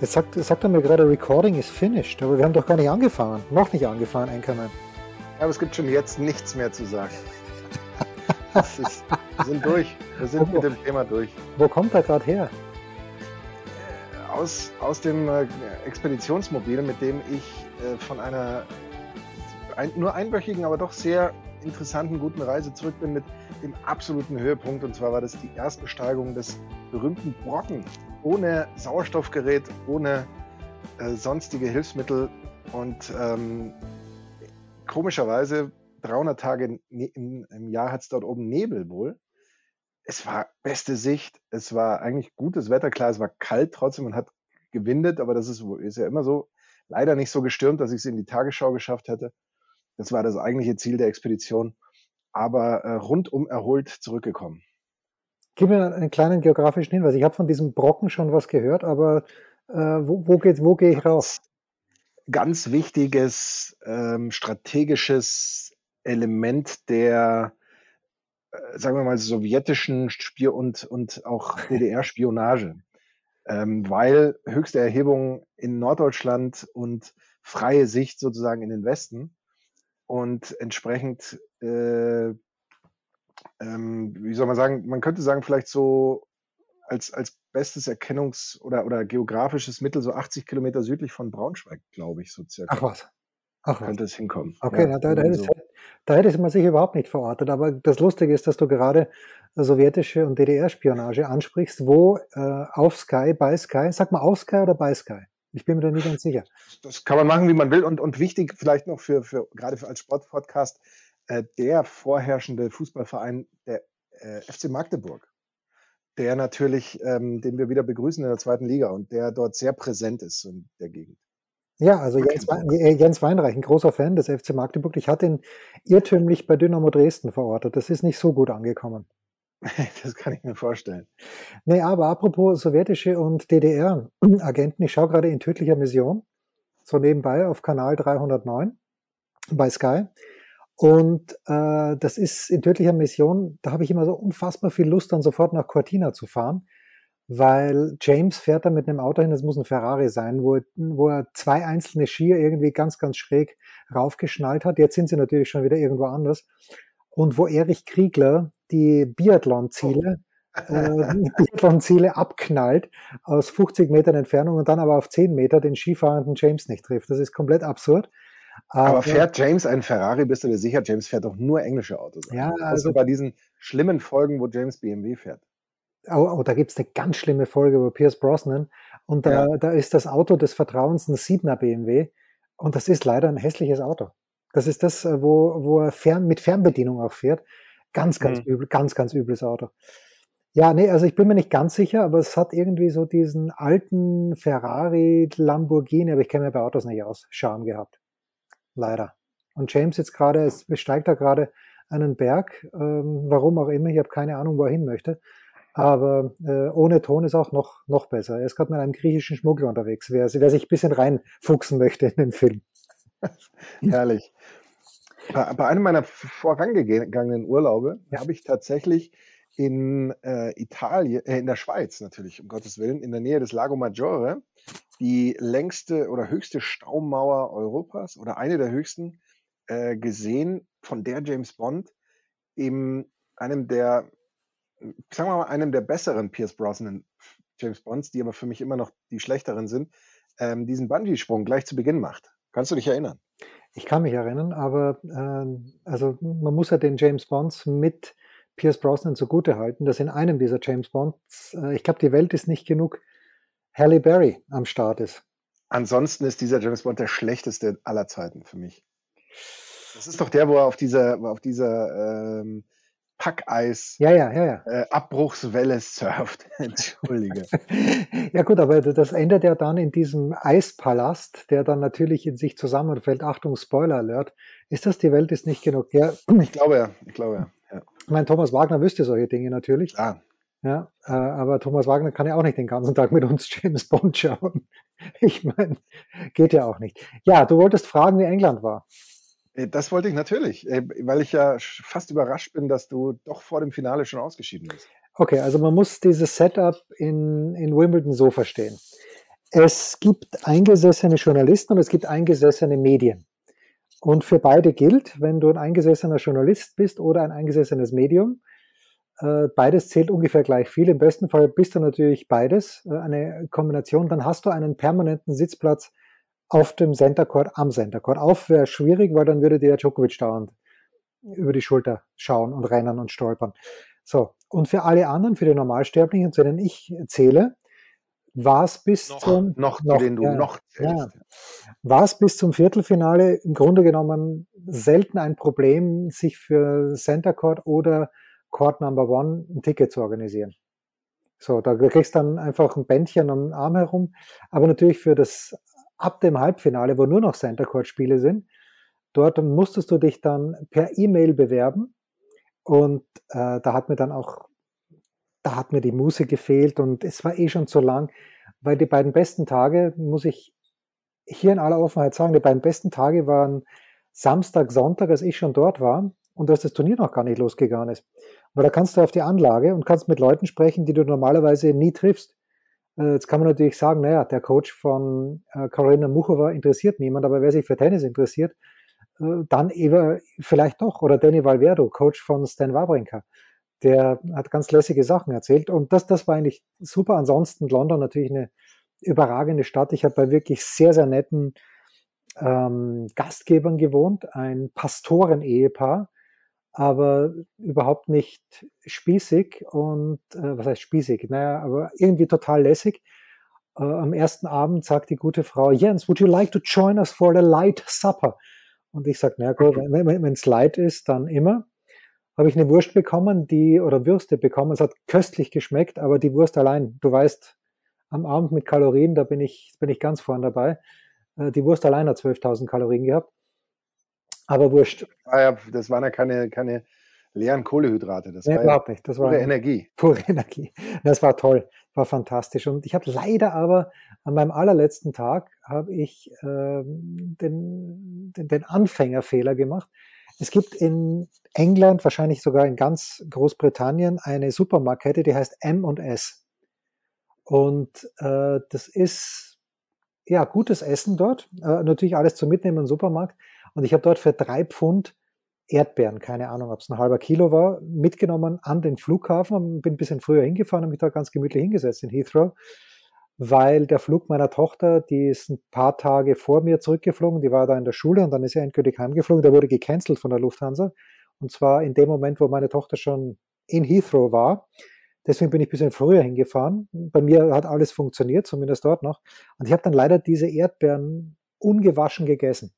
jetzt sagt, sagt er mir gerade, Recording is finished, aber wir haben doch gar nicht angefangen. Noch nicht angefangen, Enkermann. Ja, aber es gibt schon jetzt nichts mehr zu sagen. Ist, wir sind durch. Wir sind mit dem Thema durch. Wo kommt er gerade her? Aus, aus dem äh, Expeditionsmobil, mit dem ich äh, von einer ein, nur einwöchigen, aber doch sehr interessanten, guten Reise zurück bin mit dem absoluten Höhepunkt. Und zwar war das die Erstbesteigung des berühmten Brocken. Ohne Sauerstoffgerät, ohne äh, sonstige Hilfsmittel. Und ähm, komischerweise 300 Tage im, im Jahr hat es dort oben Nebel wohl. Es war beste Sicht, es war eigentlich gutes Wetter, klar, es war kalt trotzdem und hat gewindet, aber das ist, ist ja immer so. Leider nicht so gestürmt, dass ich es in die Tagesschau geschafft hätte. Das war das eigentliche Ziel der Expedition, aber äh, rundum erholt zurückgekommen. Gib mir einen kleinen geografischen Hinweis. Ich habe von diesem Brocken schon was gehört, aber äh, wo, wo, geht, wo gehe ich raus? Ganz wichtiges ähm, strategisches Element der, äh, sagen wir mal, sowjetischen Spiel- und, und auch DDR-Spionage. ähm, weil höchste Erhebung in Norddeutschland und freie Sicht sozusagen in den Westen und entsprechend, äh, ähm, wie soll man sagen, man könnte sagen, vielleicht so als, als bestes Erkennungs- oder, oder geografisches Mittel so 80 Kilometer südlich von Braunschweig, glaube ich, so circa. Ach was. Ach was. Könnte es hinkommen. Okay, Ja, na, da, da, hätte, da hätte man sich überhaupt nicht verortet. Aber das Lustige ist, dass du gerade sowjetische und DDR-Spionage ansprichst, wo äh, auf Sky, bei Sky, sag mal auf Sky oder bei Sky? Ich bin mir da nicht ganz sicher. Das kann man machen, wie man will. Und, und wichtig vielleicht noch für, für gerade für als Sportpodcast, äh, der vorherrschende Fußballverein, der äh, FC Magdeburg, der natürlich, ähm, den wir wieder begrüßen in der zweiten Liga und der dort sehr präsent ist in der Gegend. Ja, also Jens, äh, Jens Weinreich, ein großer Fan des FC Magdeburg. Ich hatte ihn irrtümlich bei Dynamo Dresden verortet. Das ist nicht so gut angekommen. Das kann ich mir vorstellen. Nee, aber apropos sowjetische und DDR-Agenten, ich schaue gerade in tödlicher Mission, so nebenbei auf Kanal 309 bei Sky. Und äh, das ist in tödlicher Mission, da habe ich immer so unfassbar viel Lust, dann sofort nach Cortina zu fahren, weil James fährt da mit einem Auto hin, das muss ein Ferrari sein, wo, wo er zwei einzelne Skier irgendwie ganz, ganz schräg raufgeschnallt hat. Jetzt sind sie natürlich schon wieder irgendwo anders. Und wo Erich Kriegler die Biathlon-Ziele äh, die Biathlon-Ziele abknallt aus 50 Metern Entfernung und dann aber auf 10 Meter den skifahrenden James nicht trifft. Das ist komplett absurd. Aber fährt James einen Ferrari, bist du dir sicher? James fährt doch nur englische Autos. Ja, also also- bei diesen schlimmen Folgen, wo James BMW fährt. Oh, oh, da gibt's eine ganz schlimme Folge über Pierce Brosnan und da, Ja. da ist das Auto des Vertrauens ein 7er BMW und das ist leider ein hässliches Auto. Das ist das, äh, wo, wo er fern, mit Fernbedienung auch fährt. Ganz, ganz Mhm. übel, ganz, ganz übles Auto. Ja, nee, also ich bin mir nicht ganz sicher, aber es hat irgendwie so diesen alten Ferrari, Lamborghini, aber ich kenne mir bei Autos nicht aus, Charme gehabt. Leider. Und James jetzt gerade, es besteigt da gerade einen Berg, ähm, warum auch immer, ich habe keine Ahnung, wo er hin möchte. Aber äh, ohne Ton ist auch noch, noch besser. Er ist gerade mit einem griechischen Schmuggler unterwegs, wer, wer sich ein bisschen reinfuchsen möchte in den Film. Herrlich. Bei, bei einem meiner vorangegangenen Urlaube Ja. habe ich tatsächlich in äh, Italien, äh, in der Schweiz natürlich, um Gottes Willen, in der Nähe des Lago Maggiore, die längste oder höchste Staumauer Europas oder eine der höchsten äh, gesehen, von der James Bond in einem der, sagen wir mal, einem der besseren Pierce Brosnan James Bonds, die aber für mich immer noch die schlechteren sind, ähm, diesen Bungee-Sprung gleich zu Beginn macht. Kannst du dich erinnern? Ich kann mich erinnern, aber äh, also man muss ja den James Bonds mit Pierce Brosnan zugute halten, dass in einem dieser James Bonds, äh, ich glaube, die Welt ist nicht genug, Halle Berry am Start ist. Ansonsten ist dieser James Bond der schlechteste aller Zeiten für mich. Das ist doch der, wo er auf dieser, er auf dieser ähm, Packeis, ja, ja, ja, ja. Äh, Abbruchswelle surft. Entschuldige. ja gut, aber das endet ja dann in diesem Eispalast, der dann natürlich in sich zusammenfällt. Achtung, Spoiler Alert. Ist das die Welt ist nicht genug? Ja. Ich glaube ja, ich glaube ja. ja. Ich meine, Thomas Wagner wüsste solche Dinge natürlich. Klar. Ja, äh, aber Thomas Wagner kann ja auch nicht den ganzen Tag mit uns James Bond schauen. Ich meine, geht ja auch nicht. Ja, du wolltest fragen, wie England war. Äh, das wollte ich natürlich, äh, weil ich ja fast überrascht bin, dass du doch vor dem Finale schon ausgeschieden bist. Okay, also man muss dieses Setup in, in Wimbledon so verstehen. Es gibt eingesessene Journalisten und es gibt eingesessene Medien. Und für beide gilt, wenn du ein eingesessener Journalist bist oder ein eingesessenes Medium, beides zählt ungefähr gleich viel. Im besten Fall bist du natürlich beides, äh, eine Kombination. Dann hast du einen permanenten Sitzplatz auf dem Center Court, am Center Court. Auf wäre schwierig, weil dann würde der Djokovic dauernd über die Schulter schauen und rennen und stolpern. So. Und für alle anderen, für die Normalsterblichen, zu denen ich zähle, war es bis noch, zum noch, noch den du ja, noch ja, war es bis zum Viertelfinale im Grunde genommen selten ein Problem, sich für Center Court oder Court Number One ein Ticket zu organisieren. So, da kriegst du dann einfach ein Bändchen am Arm herum. Aber natürlich für das ab dem Halbfinale, wo nur noch Center Court Spiele sind, dort musstest du dich dann per E-Mail bewerben. Und äh, da hat mir dann auch, da hat mir die Muse gefehlt und es war eh schon zu lang, weil die beiden besten Tage, muss ich hier in aller Offenheit sagen, die beiden besten Tage waren Samstag, Sonntag, als ich schon dort war und dass das Turnier noch gar nicht losgegangen ist. Aber da kannst du auf die Anlage und kannst mit Leuten sprechen, die du normalerweise nie triffst. Äh, jetzt kann man natürlich sagen, naja, der Coach von äh, Karolina Muchova interessiert niemand, aber wer sich für Tennis interessiert, äh, dann eben vielleicht doch. Oder Danny Valverde, Coach von Stan Wawrinka. Der hat ganz lässige Sachen erzählt und das, das war eigentlich super. Ansonsten London natürlich eine überragende Stadt. Ich habe bei wirklich sehr, sehr netten ähm, Gastgebern gewohnt, ein Pastoren-Ehepaar, aber überhaupt nicht spießig und äh, was heißt spießig? Naja, aber irgendwie total lässig. Äh, am ersten Abend sagt die gute Frau, Jens, would you like to join us for the light supper? Und ich sage, naja gut, mhm. wenn es light ist, dann immer. Habe ich eine Wurst bekommen, die, oder Würste bekommen, es hat köstlich geschmeckt, aber die Wurst allein, du weißt, am Abend mit Kalorien, da bin ich, bin ich ganz vorn dabei. Äh, die Wurst allein hat 12.000 Kalorien gehabt. Aber wurscht. Ah das waren ja keine, keine leeren Kohlehydrate. Das nee, war überhaupt ja nicht. Das pure war Energie. Pure Energie. Das war toll, war fantastisch. Und ich habe leider aber an meinem allerletzten Tag habe ich äh, den, den, den Anfängerfehler gemacht. Es gibt in England, wahrscheinlich sogar in ganz Großbritannien, eine Supermarktkette, die heißt M&S. Und äh, das ist ja gutes Essen dort. Äh, natürlich alles zum Mitnehmen im Supermarkt. Und ich habe dort für drei Pfund Erdbeeren, keine Ahnung, ob es ein halber Kilo war, mitgenommen an den Flughafen, bin ein bisschen früher hingefahren und mich da ganz gemütlich hingesetzt in Heathrow, weil der Flug meiner Tochter, die ist ein paar Tage vor mir zurückgeflogen, die war da in der Schule und dann ist sie endgültig heimgeflogen, der wurde gecancelt von der Lufthansa und zwar in dem Moment, wo meine Tochter schon in Heathrow war. Deswegen bin ich ein bisschen früher hingefahren. Bei mir hat alles funktioniert, zumindest dort noch. Und ich habe dann leider diese Erdbeeren ungewaschen gegessen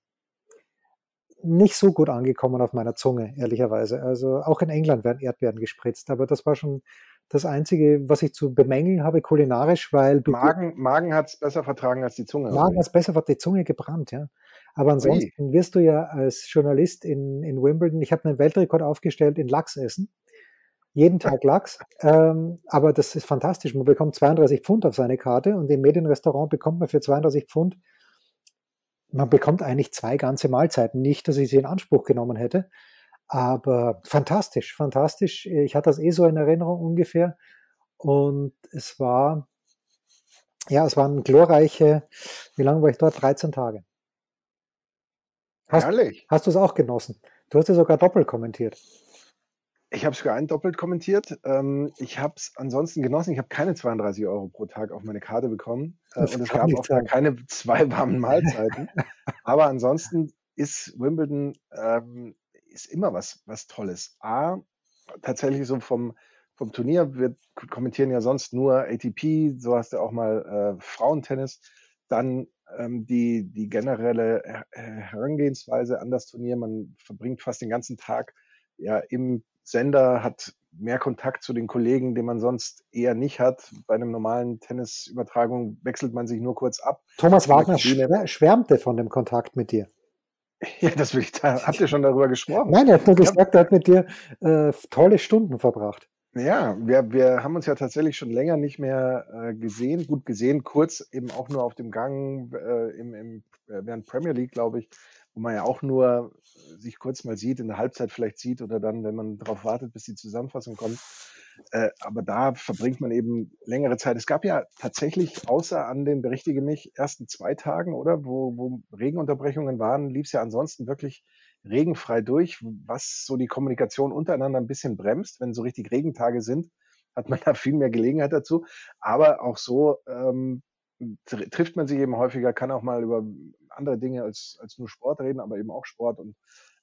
nicht so gut angekommen auf meiner Zunge, ehrlicherweise. Also auch in England werden Erdbeeren gespritzt, aber das war schon das Einzige, was ich zu bemängeln habe, kulinarisch, weil du. Magen, Magen hat es besser vertragen als die Zunge. Magen hat es besser vertragen, die Zunge gebrannt, ja. Aber ansonsten Ui. wirst du ja als Journalist in, in Wimbledon, ich habe einen Weltrekord aufgestellt in Lachsessen. Jeden Tag Lachs. Ähm, aber das ist fantastisch. Man bekommt 32 Pfund auf seine Karte und im Medienrestaurant bekommt man für 32 Pfund man bekommt eigentlich zwei ganze Mahlzeiten. Nicht, dass ich sie in Anspruch genommen hätte, aber fantastisch, fantastisch. Ich hatte das eh so in Erinnerung ungefähr. Und es war, ja, es waren glorreiche, wie lange war ich dort? 13 Tage. Hast, Herrlich. Hast du es auch genossen? Du hast ja sogar doppelt kommentiert. Ich habe sogar einen doppelt kommentiert. Ähm, ich habe es ansonsten genossen. Ich habe keine 32 Euro pro Tag auf meine Karte bekommen. Äh, und es gab auch gar keine zwei warmen Mahlzeiten. Aber ansonsten ist Wimbledon ähm, ist immer was, was Tolles. A, tatsächlich so vom, vom Turnier, wir kommentieren ja sonst nur ATP, so hast du auch mal äh, Frauentennis. Dann ähm, die, die generelle Herangehensweise an das Turnier. Man verbringt fast den ganzen Tag ja im Sender, hat mehr Kontakt zu den Kollegen, den man sonst eher nicht hat. Bei einem normalen Tennisübertragung wechselt man sich nur kurz ab. Thomas Wagner schwärmte von dem Kontakt mit dir. Ja, das will ich da. Habt ihr schon darüber gesprochen? Nein, er hat nur gesagt, er hat mit dir äh, tolle Stunden verbracht. Ja, wir, wir haben uns ja tatsächlich schon länger nicht mehr äh, gesehen. Gut gesehen, kurz eben auch nur auf dem Gang äh, im, im, äh, während Premier League, glaube ich, wo man ja auch nur sich kurz mal sieht, in der Halbzeit vielleicht sieht oder dann, wenn man darauf wartet, bis die Zusammenfassung kommt. Äh, aber da verbringt man eben längere Zeit. Es gab ja tatsächlich, außer an den, berichtige mich, ersten zwei Tagen, oder, wo, wo Regenunterbrechungen waren, lief es ja ansonsten wirklich regenfrei durch, was so die Kommunikation untereinander ein bisschen bremst. Wenn so richtig Regentage sind, hat man da viel mehr Gelegenheit dazu. Aber auch so ähm, trifft man sich eben häufiger, kann auch mal über andere Dinge als, als nur Sport reden, aber eben auch Sport. Und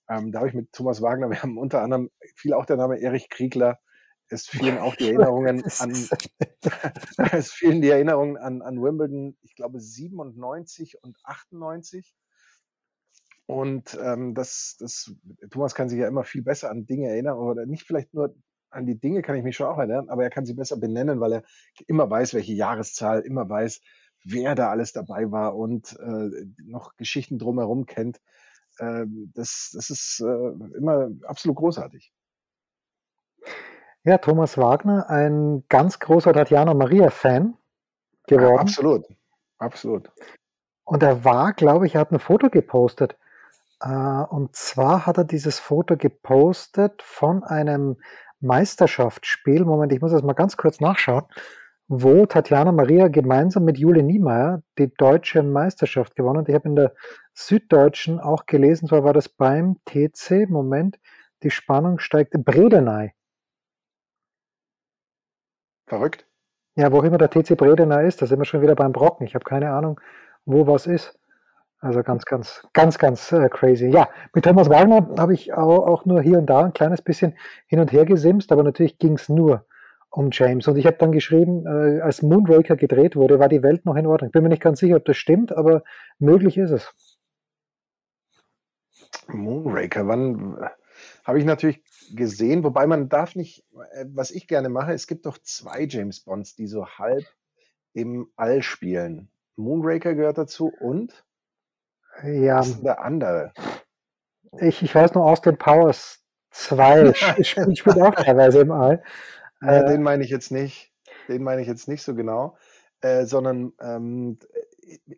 ähm, da habe ich mit Thomas Wagner, wir haben unter anderem viel auch der Name Erich Kriegler, es fielen auch die Erinnerungen an, es fielen die Erinnerungen an, an Wimbledon, ich glaube 97 und 98. Und ähm, das, das, Thomas kann sich ja immer viel besser an Dinge erinnern, oder nicht vielleicht nur an die Dinge kann ich mich schon auch erinnern, aber er kann sie besser benennen, weil er immer weiß, welche Jahreszahl, immer weiß, wer da alles dabei war und äh, noch Geschichten drumherum kennt. Äh, das, das ist äh, immer absolut großartig. Ja, Thomas Wagner, ein ganz großer Tatjana Maria-Fan geworden. Ja, absolut, absolut. Und er war, glaube ich, er hat ein Foto gepostet. Äh, und zwar hat er dieses Foto gepostet von einem Meisterschaftsspiel. Moment, ich muss das mal ganz kurz nachschauen wo Tatjana Maria gemeinsam mit Jule Niemeyer die deutsche Meisterschaft gewonnen hat. Ich habe in der Süddeutschen auch gelesen, zwar war das beim TC, Moment, die Spannung steigt, Bredeney. Verrückt. Ja, wo immer der TC Bredeney ist, da sind wir schon wieder beim Brocken. Ich habe keine Ahnung, wo was ist. Also ganz, ganz, ganz, ganz äh, crazy. Ja, mit Thomas Wagner habe ich auch, auch, nur hier und da ein kleines bisschen hin und her gesimst, aber natürlich ging es nur um James. Und ich habe dann geschrieben, äh, als Moonraker gedreht wurde, war die Welt noch in Ordnung. Ich bin mir nicht ganz sicher, ob das stimmt, aber möglich ist es. Moonraker, wann habe ich natürlich gesehen, wobei man darf nicht, äh, was ich gerne mache, es gibt doch zwei James Bonds, die so halb im All spielen. Moonraker gehört dazu und ja, was ist der andere? Ich, ich weiß nur Austin Powers 2 spielt, spielt auch teilweise im All. Äh, den meine ich jetzt nicht. Den meine ich jetzt nicht so genau. Äh, sondern ähm,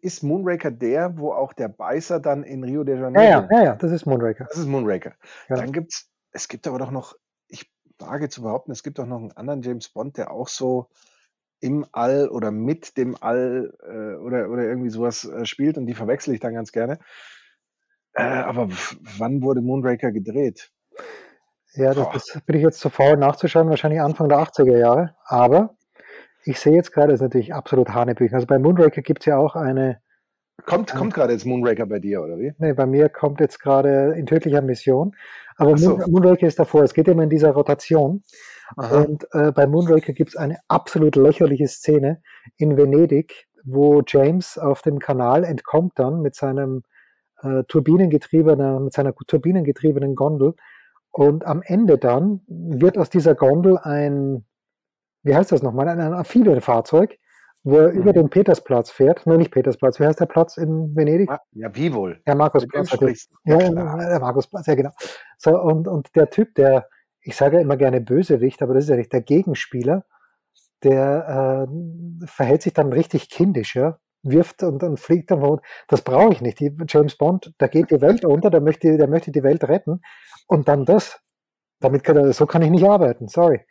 ist Moonraker der, wo auch der Beißer dann in Rio de Janeiro. Ja, ja, ja, ja das ist Moonraker. Das ist Moonraker. Ja. Dann gibt's, es gibt aber doch noch, ich wage zu behaupten, es gibt doch noch einen anderen James Bond, der auch so im All oder mit dem All äh, oder, oder irgendwie sowas äh, spielt und die verwechsel ich dann ganz gerne. Äh, aber wann wurde Moonraker gedreht? Ja, das, das bin ich jetzt zu faul nachzuschauen, wahrscheinlich Anfang der 80er Jahre. Aber ich sehe jetzt gerade, das ist natürlich absolut Hanebüchen. Also bei Moonraker gibt es ja auch eine. Kommt, kommt gerade jetzt Moonraker bei dir, oder wie? Nee, bei mir kommt jetzt gerade in tödlicher Mission. Aber so. Moon, Moonraker ist davor. Es geht immer in dieser Rotation. Aha. Und äh, bei Moonraker gibt es eine absolut lächerliche Szene in Venedig, wo James auf dem Kanal entkommt dann mit seinem äh, turbinengetriebenen, mit seiner turbinengetriebenen Gondel und am Ende dann wird aus dieser Gondel ein, wie heißt das nochmal, ein Amphibienfahrzeug, wo er mhm. über den Petersplatz fährt. Nein, nicht Petersplatz. Wie heißt der Platz in Venedig? Ja, wie wohl? Der Markusplatz. Ja, ja, der Markusplatz, ja genau. So, und, und der Typ, der, ich sage ja immer gerne Bösewicht, aber das ist ja nicht der Gegenspieler, der äh, verhält sich dann richtig kindisch, ja wirft und dann fliegt dann. Das brauche ich nicht. Die James Bond, da geht die Welt unter, der möchte, der möchte die Welt retten. Und dann das. Damit kann er, so kann ich nicht arbeiten. Sorry.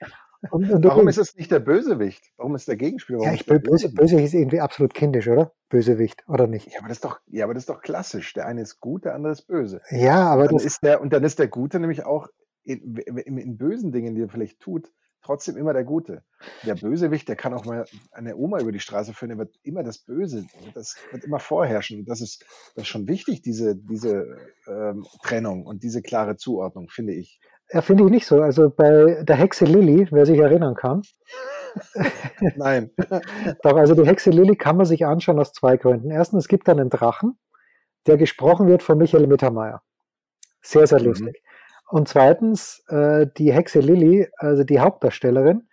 Und, und Warum ist es nicht der Bösewicht? Warum ist der Gegenspieler? ja, ich bin böse, Bösewicht ist irgendwie absolut kindisch, oder? Bösewicht, oder nicht? Ja, aber das ist doch, ja, aber das ist doch klassisch. Der eine ist gut, der andere ist böse. Ja, aber und dann das ist der, und dann ist der Gute nämlich auch in, in, in bösen Dingen, die er vielleicht tut, trotzdem immer der Gute. Der Bösewicht, der kann auch mal eine Oma über die Straße führen, der wird immer das Böse, das wird immer vorherrschen. Das ist, das ist schon wichtig, diese, diese ähm, Trennung und diese klare Zuordnung, finde ich. Ja, finde ich nicht so. Also bei der Hexe Lilly, wer sich erinnern kann. Nein. Doch, also die Hexe Lilly kann man sich anschauen aus zwei Gründen. Erstens, es gibt einen Drachen, der gesprochen wird von Michael Mittermeier. Sehr, sehr mhm. lustig. Und zweitens, äh, die Hexe Lilly, also die Hauptdarstellerin,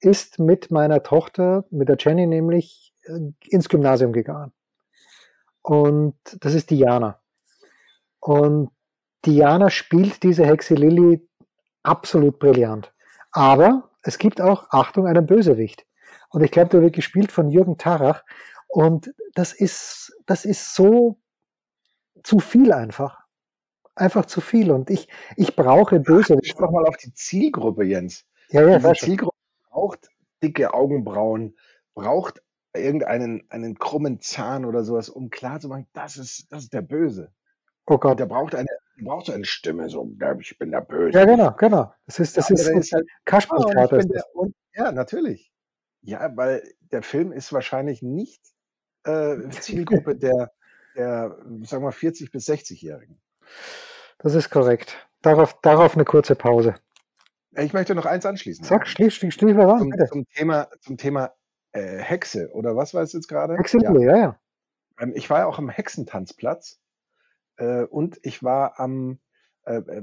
ist mit meiner Tochter, mit der Jenny nämlich, äh, ins Gymnasium gegangen. Und das ist Diana. Und Diana spielt diese Hexe Lilly absolut brillant. Aber es gibt auch, Achtung, einen Bösewicht. Und ich glaube, der wird gespielt von Jürgen Tarach. Und das ist, das ist so zu viel einfach. Einfach zu viel. Und ich, ich brauche Bösewicht. Schau mal auf die Zielgruppe, Jens. Ja, ja, die Zielgruppe braucht dicke Augenbrauen, braucht irgendeinen einen krummen Zahn oder sowas, um klarzumachen, das ist, das ist der Böse. Oh Gott. Und der braucht eine, der braucht so eine Stimme, so, ich bin der Böse. Ja, genau, genau. Das ist, das Ja, ist, ist halt, Kasperltheater. ich das. der, und, ja, natürlich. Ja, weil der Film ist wahrscheinlich nicht äh, Zielgruppe der, der, sagen wir, 40- bis 60-Jährigen. Das ist korrekt. Darauf, darauf eine kurze Pause. Ich möchte noch eins anschließen. Sag, schließ, schließ, schließ mal an, zum, bitte. zum Thema, zum Thema äh, Hexe, oder was war es jetzt gerade? Excellent, ja, ja. Ähm, ich war ja auch am Hexentanzplatz äh, und ich war am, äh, äh,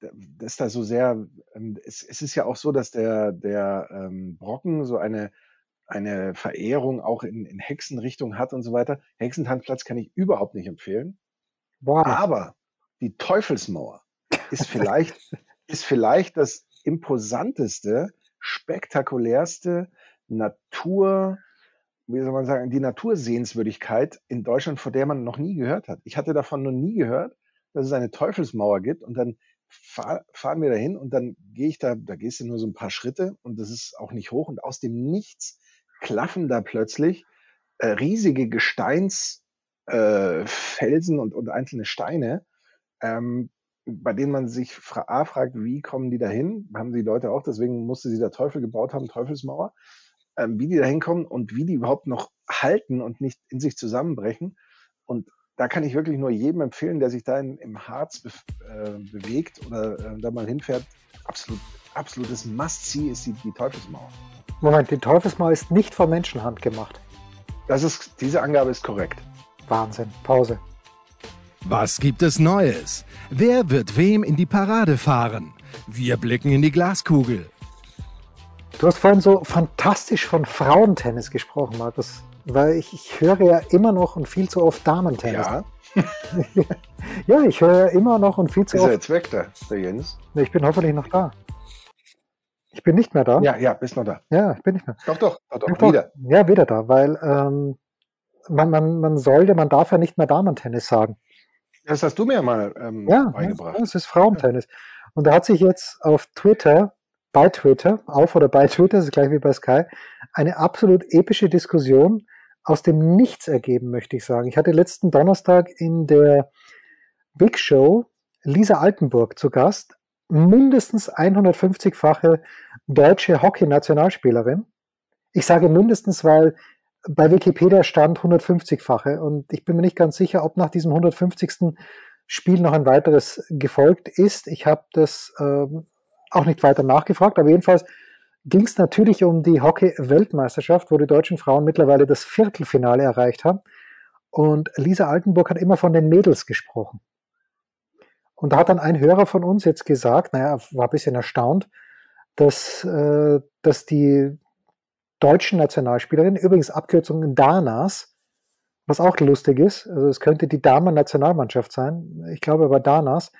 das ist da so sehr, ähm, es, es ist ja auch so, dass der, der ähm, Brocken so eine, eine Verehrung auch in, in Hexenrichtung hat und so weiter. Hexentanzplatz kann ich überhaupt nicht empfehlen. Wow. Aber die Teufelsmauer ist vielleicht, ist vielleicht das imposanteste, spektakulärste Natur, wie soll man sagen, die Natursehenswürdigkeit in Deutschland, von der man noch nie gehört hat. Ich hatte davon noch nie gehört, dass es eine Teufelsmauer gibt und dann fahr, fahren wir dahin und dann gehe ich da, da gehst du nur so ein paar Schritte und das ist auch nicht hoch und aus dem Nichts klaffen da plötzlich äh, riesige Gesteins äh, und, und einzelne Steine, ähm, bei denen man sich A fragt, wie kommen die dahin? Haben die Leute auch, deswegen musste sie der Teufel gebaut haben, Teufelsmauer, ähm, wie die da hinkommen und wie die überhaupt noch halten und nicht in sich zusammenbrechen. Und da kann ich wirklich nur jedem empfehlen, der sich da in, im Harz be äh, bewegt oder äh, da mal hinfährt, absolut, absolutes Must-See ist die, die Teufelsmauer. Moment, die Teufelsmauer ist nicht von Menschenhand gemacht. Das ist, diese Angabe ist korrekt. Wahnsinn. Pause. Was gibt es Neues? Wer wird wem in die Parade fahren? Wir blicken in die Glaskugel. Du hast vorhin so fantastisch von Frauentennis gesprochen, Markus. Weil ich, ich höre ja immer noch und viel zu oft Damentennis. Ja, Ja, ich höre ja immer noch und viel zu ist er oft. jetzt weg, der, der Jens? Ich bin hoffentlich noch da. Ich bin nicht mehr da. Ja, ja, bist noch da. Ja, ich bin nicht mehr. Doch, doch, doch, doch, Doch, doch. wieder. Ja, wieder da, weil ähm, man, man, man sollte, man darf ja nicht mehr Damentennis sagen. Das hast du mir mal ähm, Ja, beigebracht. ja, es ist Frauentennis. Und da hat sich jetzt auf Twitter, bei Twitter, auf oder bei Twitter, das ist gleich wie bei Sky, eine absolut epische Diskussion aus dem Nichts ergeben, möchte ich sagen. Ich hatte letzten Donnerstag in der Big Show Lisa Altenburg zu Gast, mindestens 150-fache deutsche Hockey-Nationalspielerin. Ich sage mindestens, weil bei Wikipedia stand 150-fache und ich bin mir nicht ganz sicher, ob nach diesem 150. Spiel noch ein weiteres gefolgt ist. Ich habe das ähm, auch nicht weiter nachgefragt, aber jedenfalls ging es natürlich um die Hockey-Weltmeisterschaft, wo die deutschen Frauen mittlerweile das Viertelfinale erreicht haben. Und Lisa Altenburg hat immer von den Mädels gesprochen. Und da hat dann ein Hörer von uns jetzt gesagt, naja, war ein bisschen erstaunt, dass, äh, dass die deutschen Nationalspielerinnen, übrigens Abkürzungen DANAs, was auch lustig ist, also es könnte die Damen-Nationalmannschaft sein, ich glaube aber DANAs,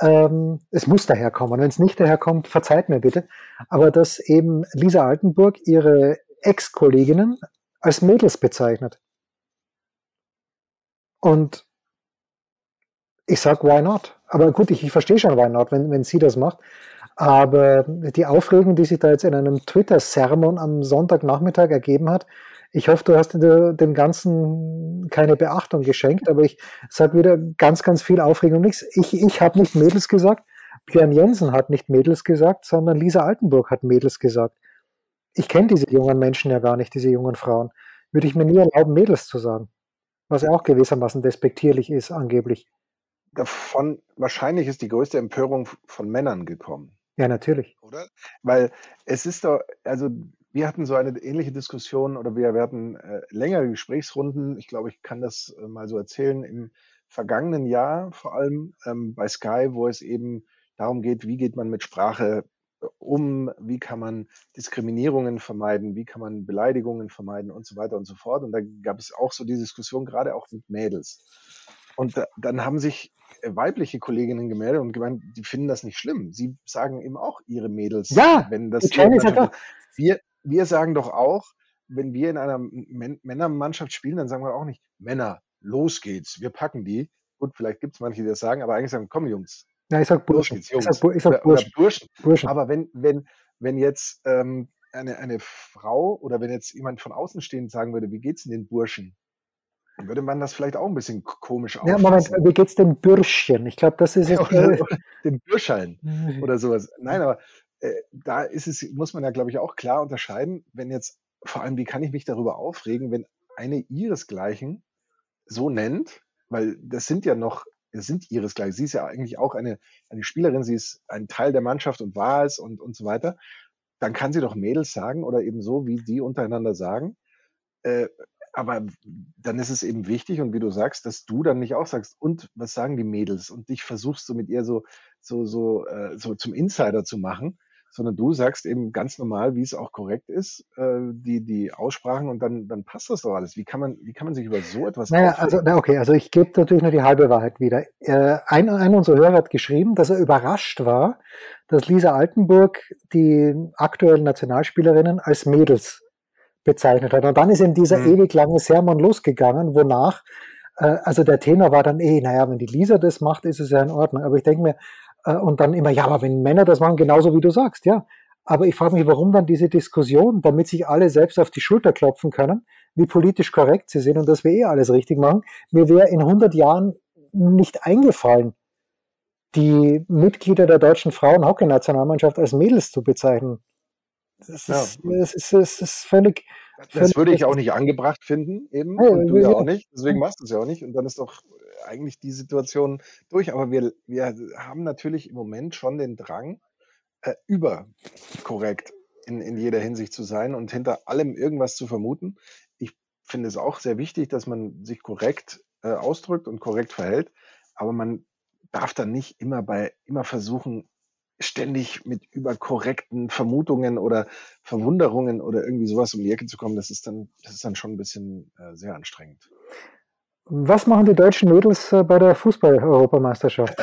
ähm, es muss daherkommen. Wenn es nicht daherkommt, verzeiht mir bitte. Aber dass eben Lisa Altenburg ihre Ex-Kolleginnen als Mädels bezeichnet. Und ich sag, why not? Aber gut, ich, ich verstehe schon, why not, wenn, wenn sie das macht. Aber die Aufregung, die sich da jetzt in einem Twitter-Sermon am Sonntagnachmittag ergeben hat, ich hoffe, du hast dem Ganzen keine Beachtung geschenkt, aber ich sage wieder ganz, ganz viel Aufregung nichts. Ich, ich habe nicht Mädels gesagt, Björn Jensen hat nicht Mädels gesagt, sondern Lisa Altenburg hat Mädels gesagt. Ich kenne diese jungen Menschen ja gar nicht, diese jungen Frauen. Würde ich mir nie erlauben, Mädels zu sagen. Was ja auch gewissermaßen despektierlich ist, angeblich. Davon wahrscheinlich ist die größte Empörung von Männern gekommen. Ja, natürlich. Oder? Weil es ist doch, also wir hatten so eine ähnliche Diskussion oder wir, hatten äh, längere Gesprächsrunden. Ich glaube, ich kann das äh, mal so erzählen. Im vergangenen Jahr vor allem ähm, bei Sky, wo es eben darum geht, wie geht man mit Sprache um, wie kann man Diskriminierungen vermeiden, wie kann man Beleidigungen vermeiden und so weiter und so fort. Und da gab es auch so die Diskussion, gerade auch mit Mädels. Und da, dann haben sich weibliche Kolleginnen gemeldet und gemeint, die finden das nicht schlimm. Sie sagen eben auch ihre Mädels, ja, wenn das ja wir, wir sagen doch auch, wenn wir in einer Männermannschaft spielen, dann sagen wir auch nicht, Männer, los geht's, wir packen die. Gut, vielleicht gibt es manche, die das sagen, aber eigentlich sagen, komm Jungs, ja, ich sag Burschen. Los Jungs. Ich sag, ich sag Burschen. Burschen. Burschen. Aber wenn, wenn, wenn jetzt ähm, eine, eine Frau oder wenn jetzt jemand von außen stehend sagen würde, wie geht's denn den Burschen? Dann würde man das vielleicht auch ein bisschen komisch Ja, Moment, wie geht's den Bürschchen? Ich glaube, das ist jetzt. oder, oder den Bürscheln oder sowas. Nein, aber äh, da ist es, muss man ja, glaube ich, auch klar unterscheiden, wenn jetzt, vor allem, wie kann ich mich darüber aufregen, wenn eine ihresgleichen so nennt, weil das sind ja noch sind ihresgleichen. Sie ist ja eigentlich auch eine, eine Spielerin, sie ist ein Teil der Mannschaft und war es und, und so weiter. Dann kann sie doch Mädels sagen oder eben so, wie die untereinander sagen. Äh, aber dann ist es eben wichtig und wie du sagst, dass du dann nicht auch sagst, und was sagen die Mädels? Und dich versuchst du mit ihr so, so, so, äh, so zum Insider zu machen sondern du sagst eben ganz normal, wie es auch korrekt ist, äh, die, die Aussprachen und dann, dann passt das doch alles. Wie kann man, wie kann man sich über so etwas Naja, also, na okay, also ich gebe natürlich nur die halbe Wahrheit wieder. Äh, ein, ein unserer Hörer hat geschrieben, dass er überrascht war, dass Lisa Altenburg die aktuellen Nationalspielerinnen als Mädels bezeichnet hat. Und dann ist in dieser hm. ewig lange Sermon losgegangen, wonach äh, also der Tenor war dann eh, naja, wenn die Lisa das macht, ist es ja in Ordnung. Aber ich denke mir, äh, und dann immer, ja, aber wenn Männer das machen, genauso wie du sagst, ja. Aber ich frage mich, warum dann diese Diskussion, damit sich alle selbst auf die Schulter klopfen können, wie politisch korrekt sie sind und dass wir eh alles richtig machen. Mir wäre in 100 Jahren nicht eingefallen, die Mitglieder der deutschen Frauenhockey-Nationalmannschaft als Mädels zu bezeichnen. Das, ja. ist, das, ist, das ist völlig. Das völlig würde ich auch nicht angebracht finden, eben. Ja, und du ja, ja auch nicht. Deswegen machst du es ja auch nicht. Und dann ist doch eigentlich die Situation durch. Aber wir, wir haben natürlich im Moment schon den Drang, äh, überkorrekt in, in jeder Hinsicht zu sein und hinter allem irgendwas zu vermuten. Ich finde es auch sehr wichtig, dass man sich korrekt äh, ausdrückt und korrekt verhält. Aber man darf dann nicht immer bei, immer versuchen, ständig mit überkorrekten Vermutungen oder Verwunderungen oder irgendwie sowas um die Ecke zu kommen, das ist dann, das ist dann schon ein bisschen äh, sehr anstrengend. Was machen die deutschen Mädels äh, bei der Fußball-Europameisterschaft?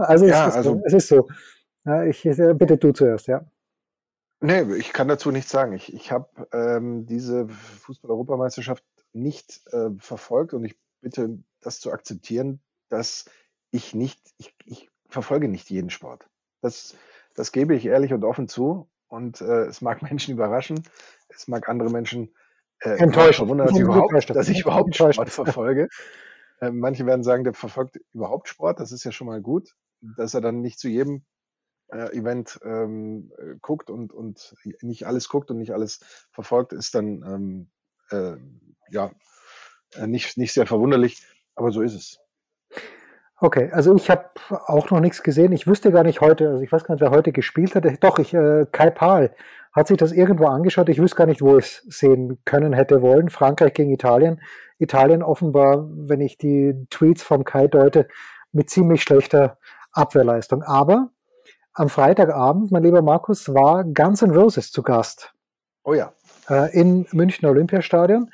also, ja, es, ist also so, es ist so. Ja, ich, äh, bitte du zuerst, ja. Nee, ich kann dazu nichts sagen. Ich, ich habe ähm, diese Fußball-Europameisterschaft nicht äh, verfolgt und ich bitte das zu akzeptieren, dass ich nicht, ich, ich verfolge nicht jeden Sport. Das, das gebe ich ehrlich und offen zu. Und äh, es mag Menschen überraschen, es mag andere Menschen äh, enttäuschen, verwundern, dass ich überhaupt, dass ich überhaupt Sport verfolge. Äh, manche werden sagen, der verfolgt überhaupt Sport, das ist ja schon mal gut, dass er dann nicht zu jedem äh, Event ähm, äh, guckt und, und nicht alles guckt und nicht alles verfolgt, ist dann ähm, äh, ja äh, nicht, nicht sehr verwunderlich, aber so ist es. Okay, also ich habe auch noch nichts gesehen. Ich wüsste gar nicht heute, also ich weiß gar nicht, wer heute gespielt hat. Doch, ich, äh, Kai Pahl hat sich das irgendwo angeschaut. Ich wüsste gar nicht, wo ich es sehen können hätte wollen. Frankreich gegen Italien. Italien offenbar, wenn ich die Tweets vom Kai deute, mit ziemlich schlechter Abwehrleistung. Aber am Freitagabend, mein lieber Markus, war Guns N' Roses zu Gast. Oh ja. Äh, Im Münchner Olympiastadion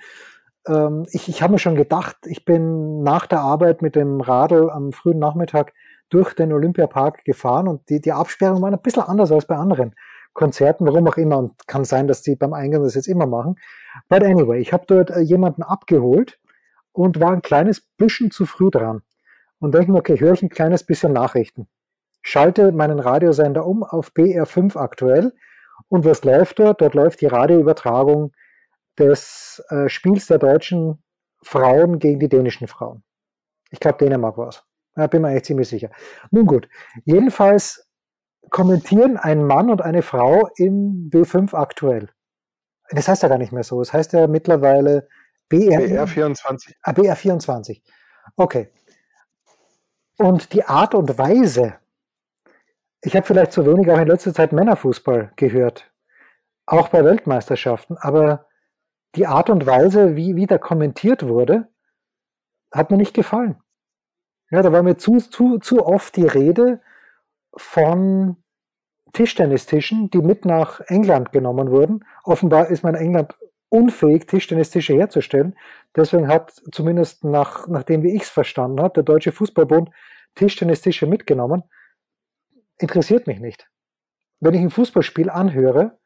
ähm, ich, ich habe mir schon gedacht, ich bin nach der Arbeit mit dem Radl am frühen Nachmittag durch den Olympiapark gefahren und die, die Absperrung war ein bisschen anders als bei anderen Konzerten, warum auch immer. Und kann sein, dass die beim Eingang das jetzt immer machen. But anyway, ich habe dort äh, jemanden abgeholt und war ein kleines bisschen zu früh dran. Und denke mir, okay, höre ich ein kleines bisschen Nachrichten. Schalte meinen Radiosender um auf BR5 aktuell. Und was läuft dort? Dort läuft die Radioübertragung des äh, Spiels der deutschen Frauen gegen die dänischen Frauen. Ich glaube, Dänemark war es. Da bin mir eigentlich ziemlich sicher. Nun gut, jedenfalls kommentieren ein Mann und eine Frau im B5 aktuell. Das heißt ja gar nicht mehr so. Es das heißt ja mittlerweile BR, BR24. Ah, BR24. Okay. Und die Art und Weise, ich habe vielleicht zu wenig auch in letzter Zeit Männerfußball gehört, auch bei Weltmeisterschaften, aber die Art und Weise, wie, wie da kommentiert wurde, hat mir nicht gefallen. Ja, da war mir zu, zu, zu oft die Rede von Tischtennistischen, die mit nach England genommen wurden. Offenbar ist man in England unfähig, Tischtennistische herzustellen. Deswegen hat zumindest nach, nachdem wie ich es verstanden habe, der Deutsche Fußballbund Tischtennistische mitgenommen. Interessiert mich nicht. Wenn ich ein Fußballspiel anhöre,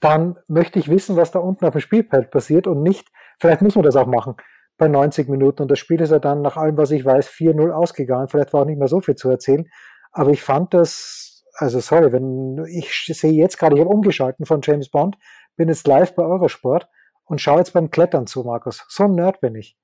dann möchte ich wissen, was da unten auf dem Spielfeld passiert und nicht, vielleicht muss man das auch machen, bei 90 Minuten. Und das Spiel ist ja dann nach allem, was ich weiß, 4-0 ausgegangen. Vielleicht war auch nicht mehr so viel zu erzählen. Aber ich fand das, also sorry, wenn ich sehe jetzt gerade, ich habe umgeschalten von James Bond, bin jetzt live bei Eurosport und schaue jetzt beim Klettern zu, Markus. So ein Nerd bin ich.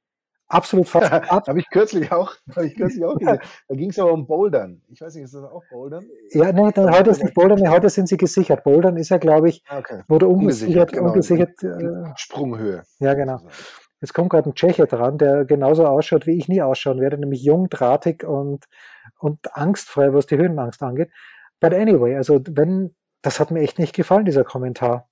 Absolut fast. habe ich kürzlich auch, habe ich kürzlich auch gesehen. Da ging es aber um Bouldern. Ich weiß nicht, ist das auch Bouldern? Ja, nee, dann heute ist nicht Bouldern, heute sind sie gesichert. Bouldern ist ja, glaube ich, ah, okay. wurde ungesichert, ungesichert, genau. ungesichert äh, Sprunghöhe. Ja, genau. Jetzt kommt gerade ein Tscheche dran, der genauso ausschaut, wie ich nie ausschauen werde, nämlich jung, drahtig und, und angstfrei, was die Höhenangst angeht. But anyway, also wenn, das hat mir echt nicht gefallen, dieser Kommentar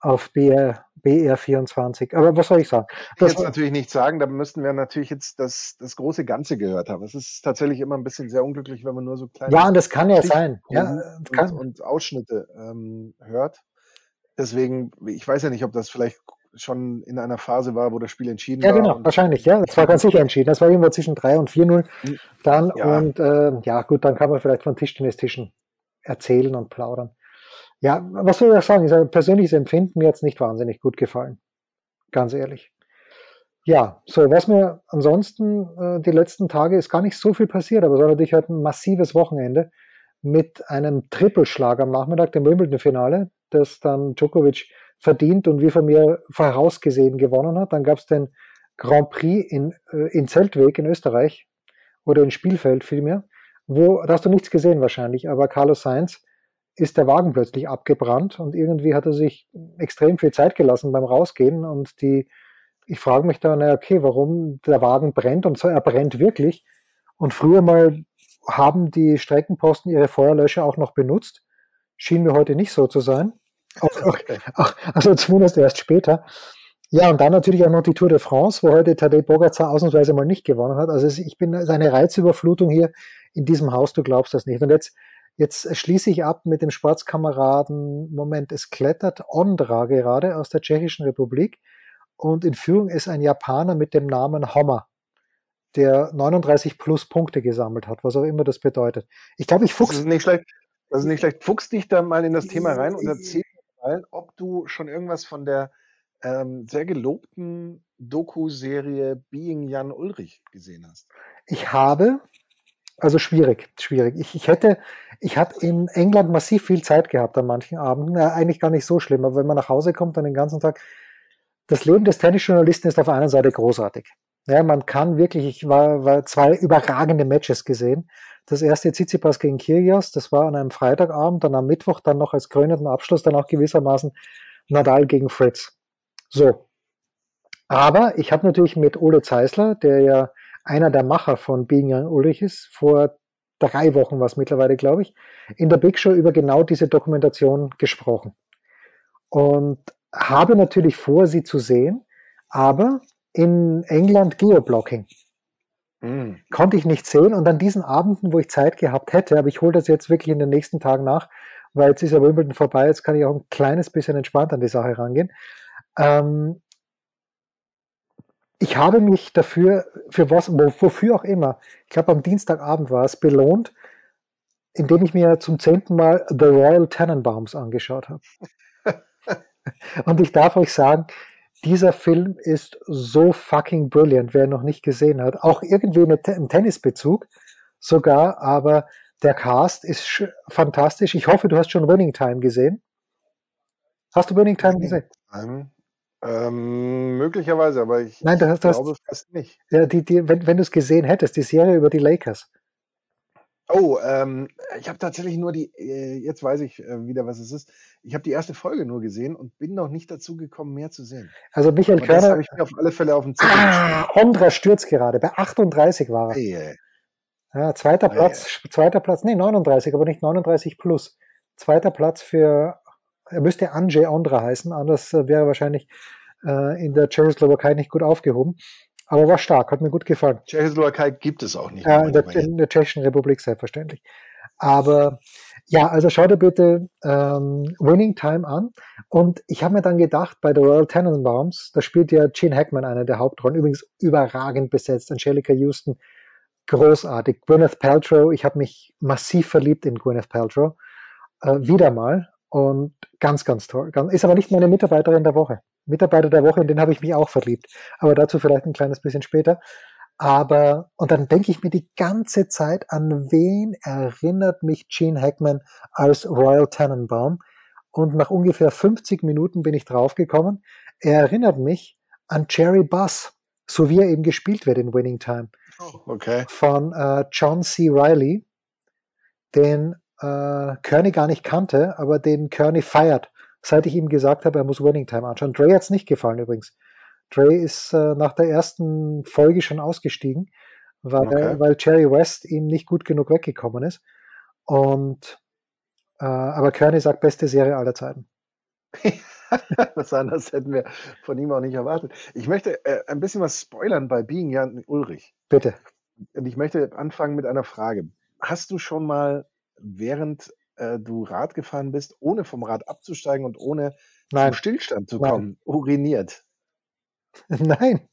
auf BR, BR24. Aber was soll ich sagen? Das ich jetzt natürlich nicht sagen, da müssten wir natürlich jetzt das, das große Ganze gehört haben. Es ist tatsächlich immer ein bisschen sehr unglücklich, wenn man nur so kleine Ja, und das kann ja sein. Ja, und, kann. und Ausschnitte ähm, hört. Deswegen, ich weiß ja nicht, ob das vielleicht schon in einer Phase war, wo das Spiel entschieden ja, war. Ja, genau, wahrscheinlich, ja. Das war ganz sicher entschieden. Das war irgendwo zwischen 3 und 4-0 hm, dann. Ja. Und äh, ja, gut, dann kann man vielleicht von Tischtennistischen erzählen und plaudern. Ja, was soll ich sagen? Ich sage, persönliches Empfinden mir jetzt nicht wahnsinnig gut gefallen. Ganz ehrlich. Ja, so, was mir ansonsten äh, die letzten Tage ist gar nicht so viel passiert, aber es war natürlich halt ein massives Wochenende mit einem Trippelschlag am Nachmittag, dem Wimbledon-Finale, das dann Djokovic verdient und wie von mir vorausgesehen gewonnen hat. Dann gab es den Grand Prix in, äh, in Zeltweg in Österreich oder in Spielfeld vielmehr, wo, da hast du nichts gesehen wahrscheinlich, aber Carlos Sainz ist der Wagen plötzlich abgebrannt und irgendwie hat er sich extrem viel Zeit gelassen beim Rausgehen und die, ich frage mich da, na okay, warum der Wagen brennt und so, er brennt wirklich. Und früher mal haben die Streckenposten ihre Feuerlöscher auch noch benutzt. Schien mir heute nicht so zu sein. Okay. also zumindest erst später. Ja, und dann natürlich auch noch die Tour de France, wo heute Tadej Bogacar ausnahmsweise mal nicht gewonnen hat. Also ich bin seine Reizüberflutung hier in diesem Haus, du glaubst das nicht. Und jetzt, jetzt schließe ich ab mit dem Sportskameraden, Moment, es klettert Ondra gerade aus der Tschechischen Republik und in Führung ist ein Japaner mit dem Namen Hommer, der 39 plus Punkte gesammelt hat, was auch immer das bedeutet. Ich glaube, ich fuchs. Das ist nicht schlecht. Das ist nicht schlecht. Fuchs dich da mal in das Thema rein und erzähl gefallen, ob du schon irgendwas von der ähm, sehr gelobten Doku-Serie Being Jan Ulrich gesehen hast. Ich habe, also schwierig, schwierig. Ich, ich hätte, ich hatte in England massiv viel Zeit gehabt an manchen Abenden. Ja, eigentlich gar nicht so schlimm, aber wenn man nach Hause kommt, dann den ganzen Tag. Das Leben des Tennisjournalisten ist auf einen Seite großartig. Ja, man kann wirklich, ich war, war zwei überragende Matches gesehen. Das erste Tsitsipas gegen Kyrgios, das war an einem Freitagabend, dann am Mittwoch dann noch als krönenden Abschluss dann auch gewissermaßen Nadal gegen Fritz. So. Aber ich habe natürlich mit Ole Zeisler, der ja einer der Macher von Being Young Ulrich ist, vor drei Wochen war es mittlerweile, glaube ich, in der Big Show über genau diese Dokumentation gesprochen. Und habe natürlich vor, sie zu sehen, aber in England Geoblocking. Mm. Konnte ich nicht sehen und an diesen Abenden, wo ich Zeit gehabt hätte, aber ich hole das jetzt wirklich in den nächsten Tagen nach, weil jetzt ist ja Wimbledon vorbei, jetzt kann ich auch ein kleines bisschen entspannt an die Sache rangehen. Ähm, ich habe mich dafür, für was, wofür auch immer, ich glaube am Dienstagabend war es, belohnt, indem ich mir zum zehnten Mal The Royal Tenenbaums angeschaut habe. und ich darf euch sagen, dieser Film ist so fucking brilliant, wer ihn noch nicht gesehen hat. Auch irgendwie mit einem Tennisbezug sogar, aber der Cast ist fantastisch. Ich hoffe, du hast schon Winning Time gesehen. Hast du Winning Time gesehen? Ähm, möglicherweise, aber ich Nein, du hast, glaube fast nicht. Ja, die, die, wenn, wenn du es gesehen hättest, die Serie über die Lakers. Oh, ähm, ich habe tatsächlich nur die, äh, jetzt weiß ich äh, wieder, was es ist. Ich habe die erste Folge nur gesehen und bin noch nicht dazu gekommen, mehr zu sehen. Also Michael Aber Körner. Das habe ich mir auf alle Fälle auf dem Zettel Ah, Ondra stürzt gerade. Bei 38 war er. Hey, ja, zweiter hey, Platz, zweiter Platz, nee, 39, aber nicht 39 plus. Zweiter Platz für, er müsste Andrzej Ondra heißen, anders äh, wäre er wahrscheinlich äh, in der Tschechoslowakei nicht gut aufgehoben. Aber war stark, hat mir gut gefallen. Tschechoslowakei gibt es auch nicht. Ja, in der, in der Tschechischen Republik selbstverständlich. Aber ja, also schau dir bitte ähm, Winning Time an. Und ich habe mir dann gedacht, bei The Royal Tenenbaums, da spielt ja Gene Hackman eine der Hauptrollen, übrigens überragend besetzt, Angelica Houston, großartig. Gwyneth Paltrow, ich habe mich massiv verliebt in Gwyneth Paltrow, äh, wieder mal. Und ganz, ganz toll. Ist aber nicht meine Mitarbeiterin der Woche. Mitarbeiter der Woche, in den habe ich mich auch verliebt. Aber dazu vielleicht ein kleines bisschen später. Aber, und dann denke ich mir die ganze Zeit, an wen erinnert mich Gene Hackman als Royal Tenenbaum? Und nach ungefähr 50 Minuten bin ich draufgekommen. Er erinnert mich an Jerry Buss, so wie er eben gespielt wird in Winning Time. Oh, okay. Von äh, John C. Riley, den äh, Kearney gar nicht kannte, aber den Kearney feiert, seit ich ihm gesagt habe, er muss Winning Time anschauen. Dre hat es nicht gefallen übrigens. Dre ist äh, nach der ersten Folge schon ausgestiegen, weil, okay. weil Jerry West ihm nicht gut genug weggekommen ist. Und äh, aber Kearney sagt beste Serie aller Zeiten. was anderes hätten wir von ihm auch nicht erwartet. Ich möchte äh, ein bisschen was spoilern bei Being Jan Ulrich. Bitte. Und ich möchte anfangen mit einer Frage. Hast du schon mal, während äh, du Rad gefahren bist, ohne vom Rad abzusteigen und ohne Nein. zum Stillstand zu kommen, Nein. uriniert? Nein.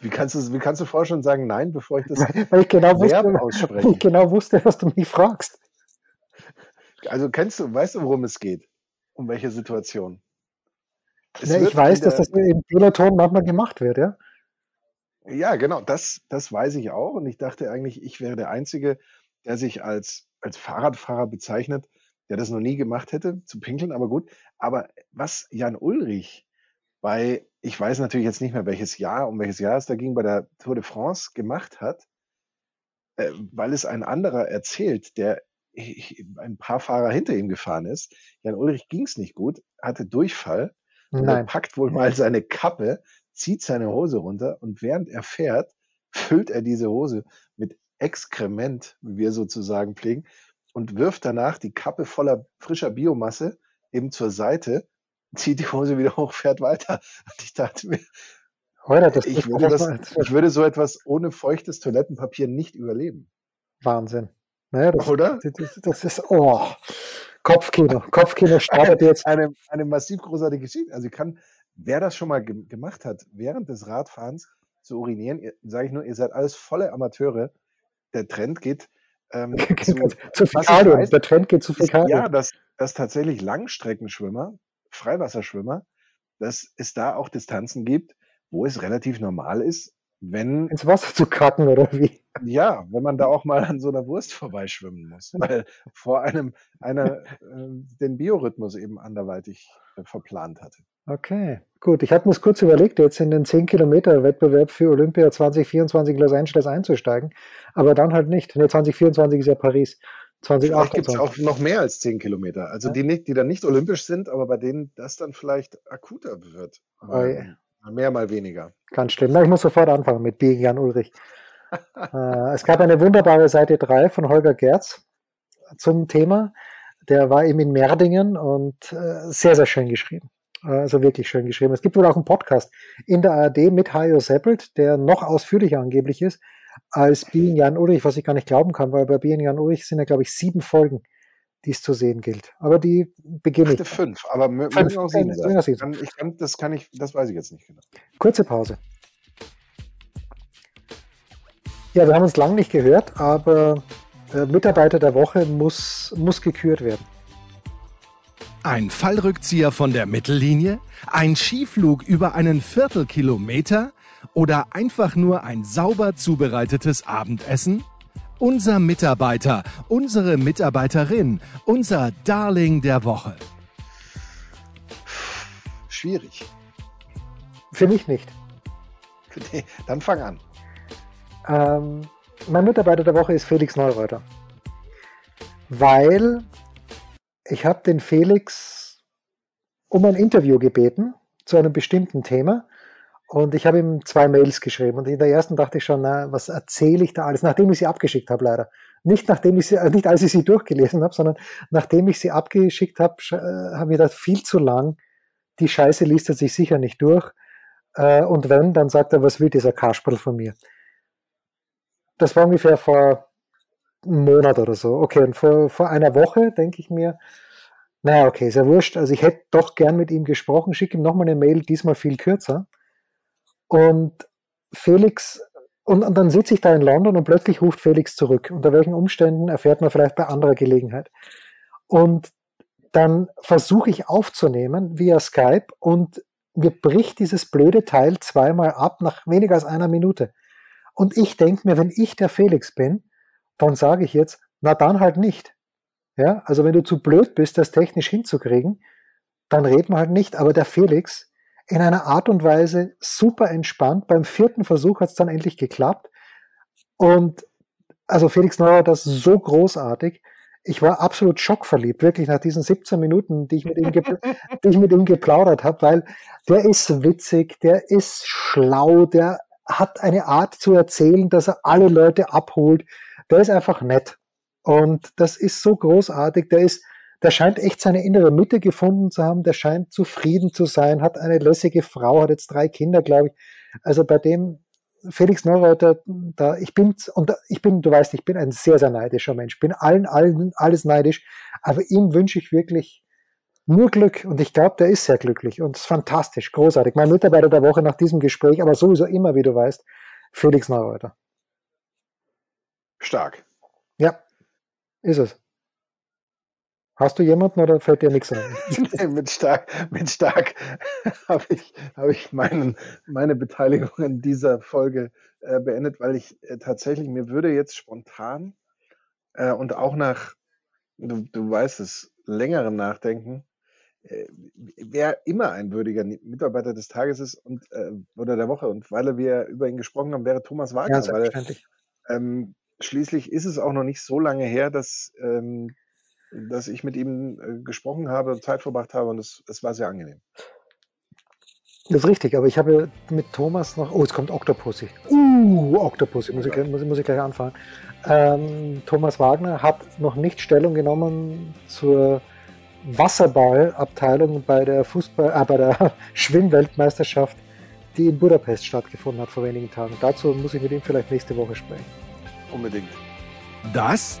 Wie kannst du, wie kannst du vorher schon sagen nein, bevor ich das weil ich genau Verb wusste, ausspreche? ich genau wusste, was du mich fragst. Also kennst du, weißt du, worum es geht? Um welche Situation? Ja, ich weiß, dass das im Peloton manchmal gemacht wird, ja? Ja, genau, das, das weiß ich auch. Und ich dachte eigentlich, ich wäre der Einzige, der sich als, als Fahrradfahrer bezeichnet, der das noch nie gemacht hätte, zu pinkeln, aber gut. Aber was Jan Ulrich bei ich weiß natürlich jetzt nicht mehr, welches Jahr, um welches Jahr es da ging, bei der Tour de France gemacht hat, äh, weil es ein anderer erzählt, der ein paar Fahrer hinter ihm gefahren ist. Jan Ulrich ging es nicht gut, hatte Durchfall und er packt wohl mal seine Kappe, zieht seine Hose runter und während er fährt, füllt er diese Hose mit Exkrement, wie wir sozusagen pflegen, und wirft danach die Kappe voller frischer Biomasse eben zur Seite zieht die Hose wieder hoch, fährt weiter. Und ich dachte mir, Heute, das ich, würde das, ich würde so etwas ohne feuchtes Toilettenpapier nicht überleben. Wahnsinn. Naja, das, Oder? Das, das, ist, oh, Kopfkino. Kopfkino startet jetzt. Eine, eine massiv großartige Geschichte. Also ich kann, wer das schon mal ge gemacht hat, während des Radfahrens zu urinieren, sage ich nur, ihr seid alles volle Amateure. Der Trend geht ähm, zu, zu Fäkalien. Der Trend geht zu Fäkalien. Ja, dass, dass tatsächlich Langstreckenschwimmer Freiwasserschwimmer, dass es da auch Distanzen gibt, wo es relativ normal ist, wenn. Ins Wasser zu kacken oder wie? Ja, wenn man da auch mal an so einer Wurst vorbeischwimmen muss, weil vor einem einer äh, den Biorhythmus eben anderweitig äh, verplant hatte. Okay, gut. Ich habe mir kurz überlegt, jetzt in den 10-Kilometer-Wettbewerb für Olympia 2024 Los Angeles einzusteigen, aber dann halt nicht. Ne, 2024 ist ja Paris. 2028. gibt es auch noch mehr als 10 Kilometer. Also ja. die, nicht, die dann nicht olympisch sind, aber bei denen das dann vielleicht akuter wird. Mal, mal mehr, mal weniger. Ganz schlimm. Na, ich muss sofort anfangen mit Biegen Jan Ulrich. äh, es gab eine wunderbare Seite 3 von Holger Gerz zum Thema. Der war eben in Merdingen und äh, sehr, sehr schön geschrieben. Also wirklich schön geschrieben. Es gibt wohl auch einen Podcast in der ARD mit Hajo Seppelt, der noch ausführlicher angeblich ist als Being Jan Ulrich, was ich gar nicht glauben kann, weil bei Being Jan Ulrich sind ja, glaube ich, sieben Folgen, die es zu sehen gilt. Aber die beginne ich. fünf, aber fünf, auch sieben sein. Ich kann, ich kann, das kann ich, das weiß ich jetzt nicht genau. Kurze Pause. Ja, wir haben uns lange nicht gehört, aber der Mitarbeiter der Woche muss, muss gekürt werden. Ein Fallrückzieher von der Mittellinie? Ein Skiflug über einen Viertelkilometer? oder einfach nur ein sauber zubereitetes Abendessen? Unser Mitarbeiter, unsere Mitarbeiterin, unser Darling der Woche. Schwierig. Für mich nicht. Dann fang an. Ähm, mein Mitarbeiter der Woche ist Felix Neureuter. Weil ich habe den Felix um ein Interview gebeten zu einem bestimmten Thema und ich habe ihm zwei Mails geschrieben. Und in der ersten dachte ich schon, na, was erzähle ich da alles, nachdem ich sie abgeschickt habe, leider. Nicht nachdem ich sie, äh, nicht als ich sie durchgelesen habe, sondern nachdem ich sie abgeschickt habe, äh, habe ich gedacht, viel zu lang. Die Scheiße liest er sich sicher nicht durch. Äh, und wenn, dann sagt er, was will dieser Kasperl von mir? Das war ungefähr vor einem Monat oder so. Okay, und vor, vor einer Woche denke ich mir, naja, okay, ist ja wurscht. Also ich hätte doch gern mit ihm gesprochen, schicke ihm nochmal eine Mail, diesmal viel kürzer. Und Felix, und, und dann sitze ich da in London und plötzlich ruft Felix zurück. Unter welchen Umständen erfährt man vielleicht bei anderer Gelegenheit. Und dann versuche ich aufzunehmen via Skype und mir bricht dieses blöde Teil zweimal ab nach weniger als einer Minute. Und ich denke mir, wenn ich der Felix bin, dann sage ich jetzt, na dann halt nicht. Ja, also wenn du zu blöd bist, das technisch hinzukriegen, dann reden wir halt nicht. Aber der Felix in einer Art und Weise super entspannt. Beim vierten Versuch hat es dann endlich geklappt. Und also Felix Neuer, das so großartig ich war absolut schockverliebt, wirklich nach diesen 17 Minuten, die ich mit ihm, die ich mit ihm geplaudert habe, weil der ist witzig, der ist schlau, der hat eine Art zu erzählen, dass er alle Leute abholt. Der ist einfach nett. Und das ist so großartig. Der ist, der scheint echt seine innere Mitte gefunden zu haben. Der scheint zufrieden zu sein, hat eine lässige Frau, hat jetzt drei Kinder, glaube ich. Also bei dem Felix Neureuter, da, ich bin, und ich bin, du weißt, ich bin ein sehr, sehr neidischer Mensch, bin allen, allen, alles neidisch, aber ihm wünsche ich wirklich nur Glück und ich glaube, der ist sehr glücklich und ist fantastisch, großartig. Mein Mitarbeiter der Woche nach diesem Gespräch, aber sowieso immer, wie du weißt, Felix Neureuter. Stark. Ja, ist es. Hast du jemanden oder fällt dir nichts ein? nee, mit Stark, mit Stark habe ich, hab ich meinen, meine Beteiligung in dieser Folge äh, beendet, weil ich äh, tatsächlich, mir würde jetzt spontan äh, und auch nach, du, du weißt es, längeren Nachdenken, äh, wer immer ein würdiger Mitarbeiter des Tages ist und äh, oder der Woche und weil wir über ihn gesprochen haben, wäre Thomas Wagner. Ja, weil, ähm, schließlich ist es auch noch nicht so lange her, dass ähm, dass ich mit ihm äh, gesprochen habe, Zeit verbracht habe und es, es war sehr angenehm. Das ist richtig, aber ich habe mit Thomas noch. Oh, jetzt kommt Octopussy. Uh, Octopussy, muss ich, muss, muss ich gleich anfangen. Ähm, Thomas Wagner hat noch nicht Stellung genommen zur Wasserballabteilung bei der Fußball, äh, bei der Schwimmweltmeisterschaft, die in Budapest stattgefunden hat vor wenigen Tagen. Dazu muss ich mit ihm vielleicht nächste Woche sprechen. Unbedingt. Das